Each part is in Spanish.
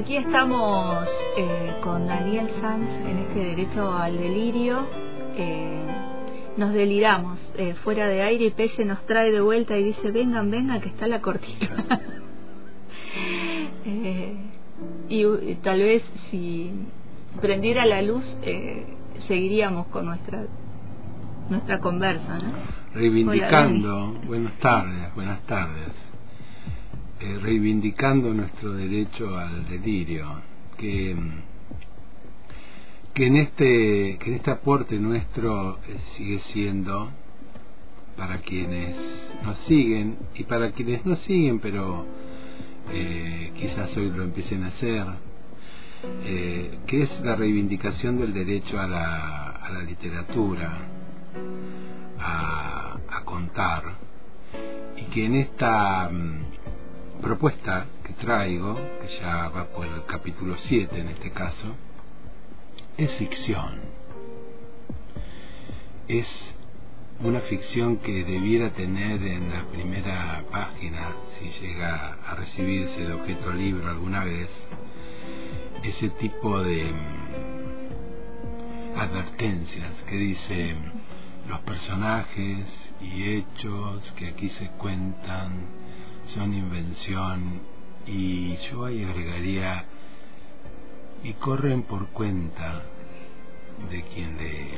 Y aquí estamos eh, con Daniel Sanz en este derecho al delirio. Eh, nos deliramos eh, fuera de aire y Pelle nos trae de vuelta y dice, vengan, vengan, que está la cortina. y, tal vez si prendiera la luz, seguiríamos con nuestra nuestra conversa, ¿no? Reivindicando, buenas tardes, buenas tardes eh, reivindicando nuestro derecho al delirio, que, que, en, este, que en este aporte nuestro eh, sigue siendo para quienes nos siguen y para quienes no siguen, pero eh, quizás hoy lo empiecen a hacer, que es la reivindicación del derecho a la, a la literatura, a, a contar, y que en esta mm, propuesta que traigo, que ya va por el capítulo 7 en este caso, es ficción. Es una ficción que debiera tener en la primera página, si llega a recibirse de objeto libro alguna vez, ese tipo de mm, advertencias que dice los personajes y hechos que aquí se cuentan son invención y yo ahí agregaría y corren por cuenta de quien lee.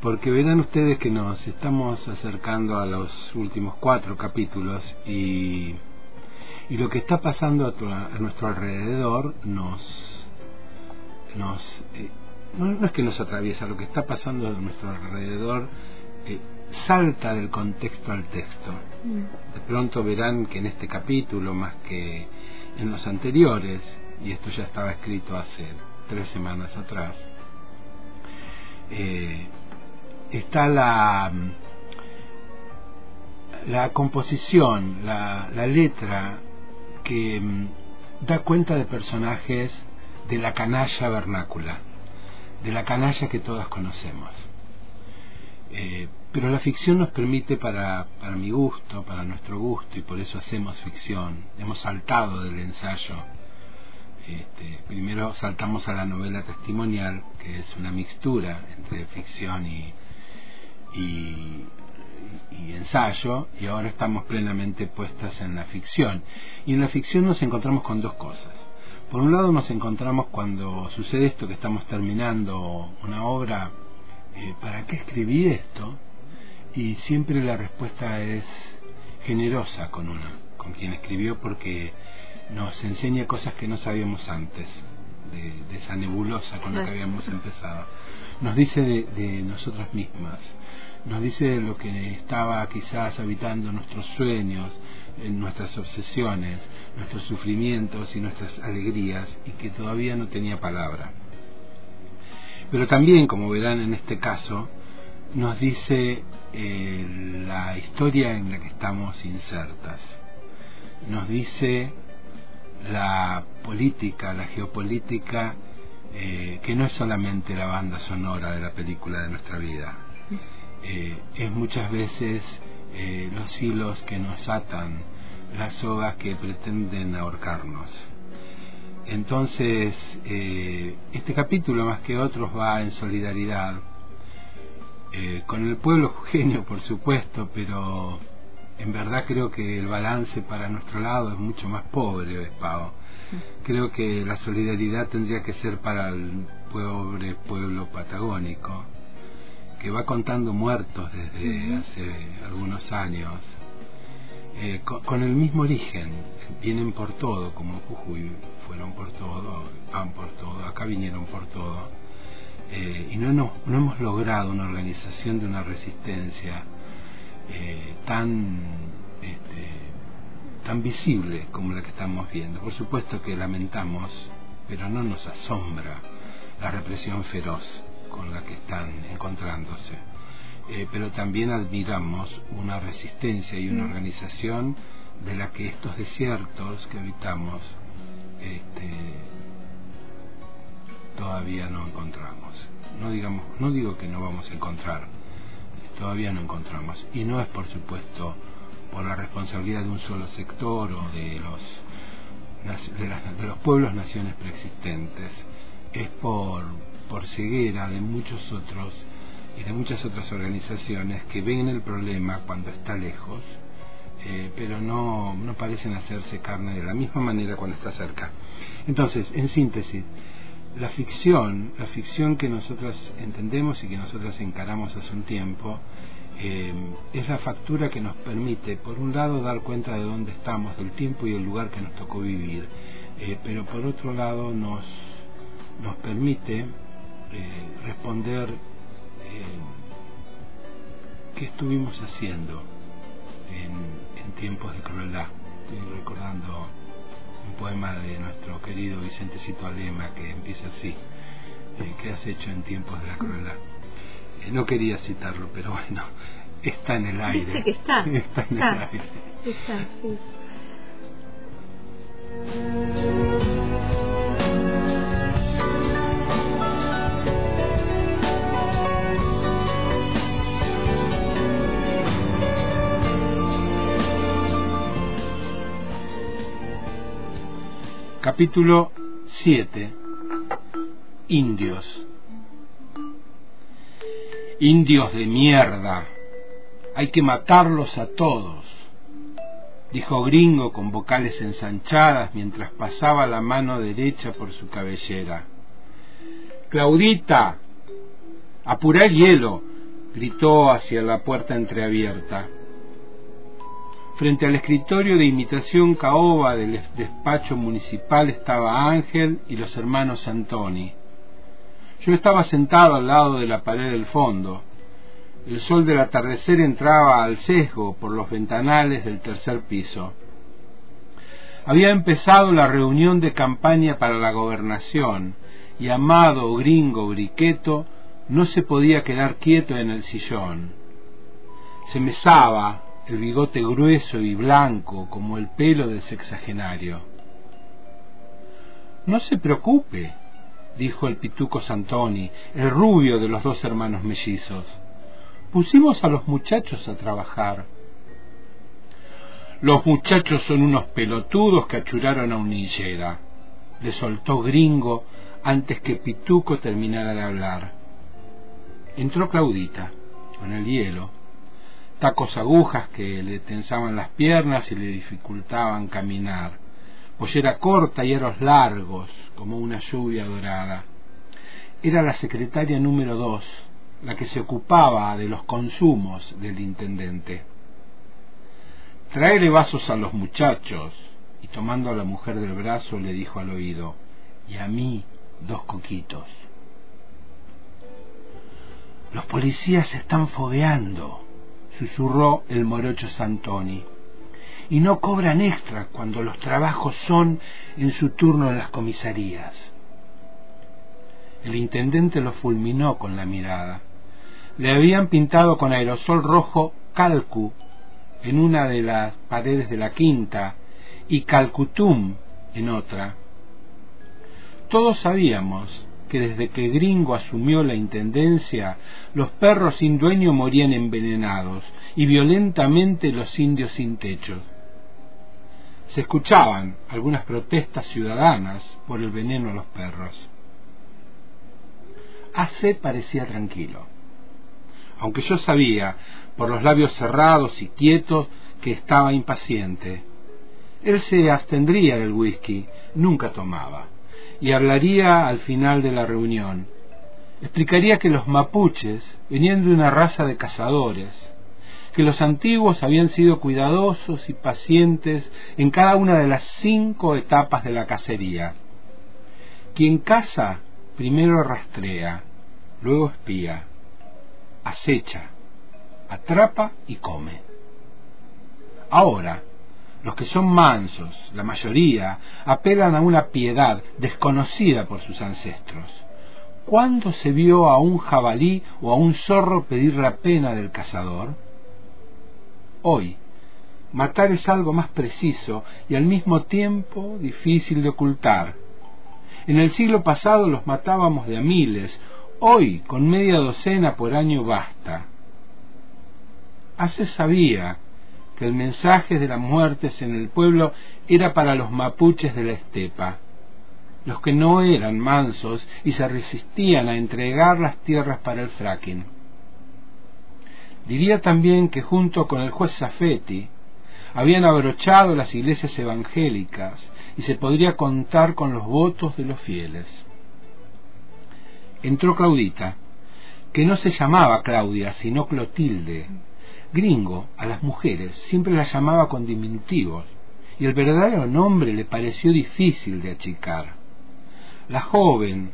Porque verán ustedes que nos estamos acercando a los últimos cuatro capítulos y, y lo que está pasando a, nuestro alrededor nos, nos eh, no, es que nos atraviesa, lo que está pasando a nuestro alrededor eh, salta del contexto al texto. Mm. De pronto verán que en este capítulo, más que en los anteriores, y esto ya estaba escrito hace tres semanas atrás, eh, está la, la composición, la, la letra que mm, da cuenta de personajes de la canalla vernácula, de la canalla que todas conocemos. Eh, pero la ficción nos permite para, para mi gusto, para nuestro gusto, y por eso hacemos ficción. Hemos saltado del ensayo. Este, primero saltamos a la novela testimonial, que es una mixtura entre ficción y, y, y ensayo, y ahora estamos plenamente puestas en la ficción. Y en la ficción nos encontramos con dos cosas. Por un lado nos encontramos cuando sucede esto que estamos terminando una obra eh, ¿para qué escribí esto? Y siempre la respuesta es generosa con uno, con quien escribió, porque nos enseña cosas que no sabíamos antes, de, esa nebulosa con la que habíamos empezado. Nos dice de, de nosotras mismas, nos dice de lo que estaba quizás habitando nuestros sueños, en nuestras obsesiones, nuestros sufrimientos y nuestras alegrías, y que todavía no tenía palabra. Pero también, como verán en este caso, nos dice eh, la historia en la que estamos insertas. Nos dice la política, la geopolítica, eh, que no es solamente la banda sonora de la película de nuestra vida, eh, es muchas veces los hilos que nos atan, las sogas que pretenden ahorcarnos. Entonces, eh, este capítulo más que otros va en solidaridad eh, con el pueblo jujeño, por supuesto, pero en verdad creo que el balance para nuestro lado es mucho más pobre, Pau. Creo que la solidaridad tendría que ser para el pobre pueblo patagónico, que va contando muertos desde hace algunos años, eh, con, el mismo origen, vienen por todo, como Jujuy fueron por todo, van por todo, acá vinieron por todo. Eh, y no, no, no, hemos logrado una organización de una resistencia eh, tan, este, tan visible como la que estamos viendo. Por supuesto que lamentamos, pero no nos asombra la represión feroz con la que están encontrándose. Eh, pero también admiramos una resistencia y una mm. organización de la que estos desiertos que habitamos este, todavía no encontramos. No, digamos, no digo que no vamos a encontrar, todavía no encontramos. Y no es, por supuesto, por la responsabilidad de un solo sector o de los de, los pueblos naciones preexistentes, es por, por ceguera de muchos otros y de muchas otras organizaciones que ven el problema cuando está lejos, eh, pero no, no parecen hacerse carne de la misma manera cuando está cerca. Entonces, en síntesis, la ficción, la ficción que nosotros entendemos y que nosotros encaramos hace un tiempo, eh, es la factura que nos permite, por un lado, dar cuenta de dónde estamos, del tiempo y el lugar que nos tocó vivir, eh, pero por otro lado nos, nos permite responder qué estuvimos haciendo en, en tiempos de crueldad. Estoy recordando un poema de nuestro querido Vicentecito Alema que empieza así, eh, ¿qué has hecho en tiempos de la crueldad? Eh, no quería citarlo, pero bueno, está en el aire. que está. está en el aire. Está, sí. Capítulo 7 Indios Indios de mierda, hay que matarlos a todos, dijo Gringo con vocales ensanchadas mientras pasaba la mano derecha por su cabellera. Claudita, apurá el hielo, gritó hacia la puerta entreabierta. Frente al escritorio de imitación caoba del despacho municipal estaba Ángel y los hermanos Antoni. Yo estaba sentado al lado de la pared del fondo. El sol del atardecer entraba al sesgo por los ventanales del tercer piso. Había empezado la reunión de campaña para la gobernación y amado gringo briqueto no se podía quedar quieto en el sillón. Se mesaba, el bigote grueso y blanco como el pelo del sexagenario. No se preocupe, dijo el pituco Santoni, el rubio de los dos hermanos mellizos. Pusimos a los muchachos a trabajar. Los muchachos son unos pelotudos que achuraron a un niñera, le soltó gringo antes que Pituco terminara de hablar. Entró Claudita, con el hielo, tacos agujas que le tensaban las piernas y le dificultaban caminar, pollera corta y aros largos como una lluvia dorada. Era la secretaria número dos, la que se ocupaba de los consumos del intendente. Traele vasos a los muchachos, y tomando a la mujer del brazo le dijo al oído, y a mí dos coquitos. Los policías se están fogueando, susurró el morocho Santoni. Y no cobran extra cuando los trabajos son en su turno en las comisarías. El intendente lo fulminó con la mirada. Le habían pintado con aerosol rojo Calcu en una de las paredes de la quinta y Calcutum en otra. Todos sabíamos que desde que Gringo asumió la intendencia, los perros sin dueño morían envenenados y violentamente los indios sin techo. Se escuchaban algunas protestas ciudadanas por el veneno a los perros. AC parecía tranquilo, aunque yo sabía, por los labios cerrados y quietos, que estaba impaciente. Él se abstendría del whisky, nunca tomaba y hablaría al final de la reunión. Explicaría que los mapuches venían de una raza de cazadores, que los antiguos habían sido cuidadosos y pacientes en cada una de las cinco etapas de la cacería. Quien caza primero rastrea, luego espía, acecha, atrapa y come. Ahora, los que son mansos, la mayoría, apelan a una piedad desconocida por sus ancestros. ¿Cuándo se vio a un jabalí o a un zorro pedir la pena del cazador? Hoy, matar es algo más preciso y al mismo tiempo difícil de ocultar. En el siglo pasado los matábamos de a miles, hoy con media docena por año basta. Hace sabía que el mensaje de las muertes en el pueblo era para los mapuches de la estepa, los que no eran mansos y se resistían a entregar las tierras para el fracking. Diría también que junto con el juez Safeti habían abrochado las iglesias evangélicas y se podría contar con los votos de los fieles. Entró Claudita, que no se llamaba Claudia, sino Clotilde. Gringo, a las mujeres, siempre las llamaba con diminutivos, y el verdadero nombre le pareció difícil de achicar. La joven,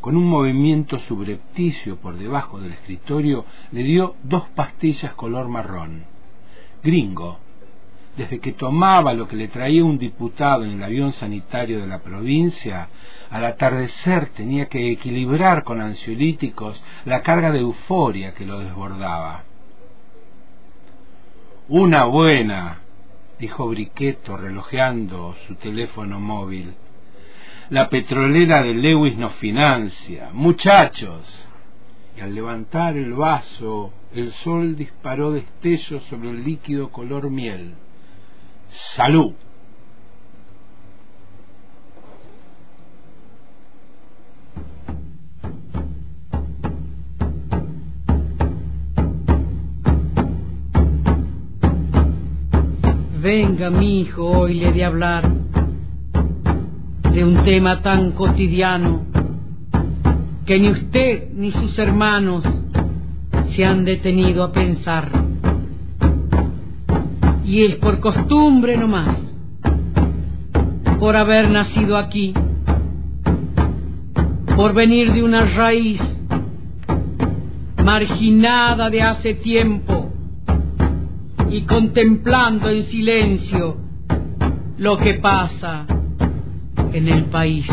con un movimiento subrepticio por debajo del escritorio, le dio dos pastillas color marrón. Gringo, desde que tomaba lo que le traía un diputado en el avión sanitario de la provincia, al atardecer tenía que equilibrar con ansiolíticos la carga de euforia que lo desbordaba. Una buena, dijo Briqueto relojeando su teléfono móvil. La petrolera de Lewis nos financia. Muchachos. Y al levantar el vaso, el sol disparó destellos sobre el líquido color miel. Salud. Venga, mi hijo, hoy le de hablar de un tema tan cotidiano que ni usted ni sus hermanos se han detenido a pensar. Y es por costumbre nomás, por haber nacido aquí, por venir de una raíz marginada de hace tiempo y contemplando en silencio lo que pasa en el país.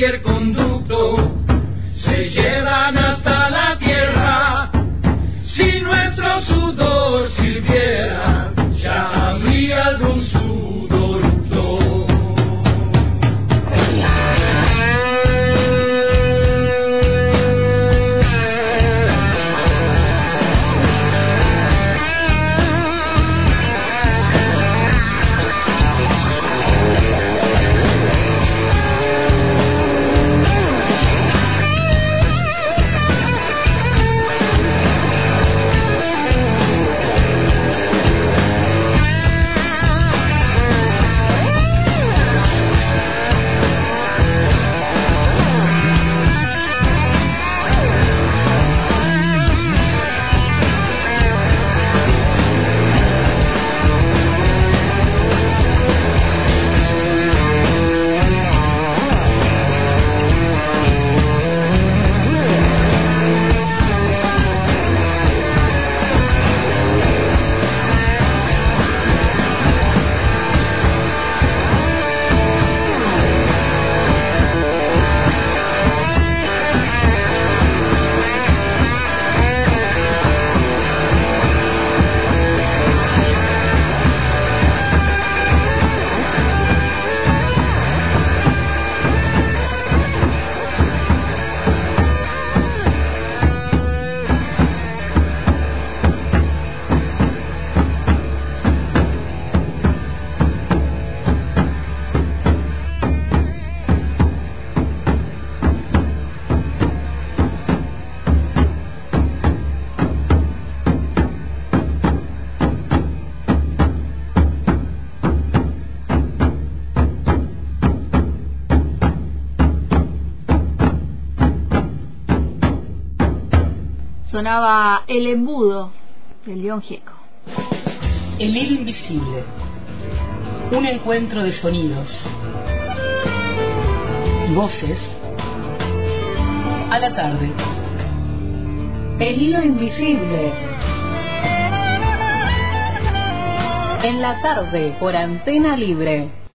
cualquier. Sonaba El embudo del León Gieco. El hilo invisible. Un encuentro de sonidos y voces a la tarde. El hilo invisible. En la tarde por antena libre.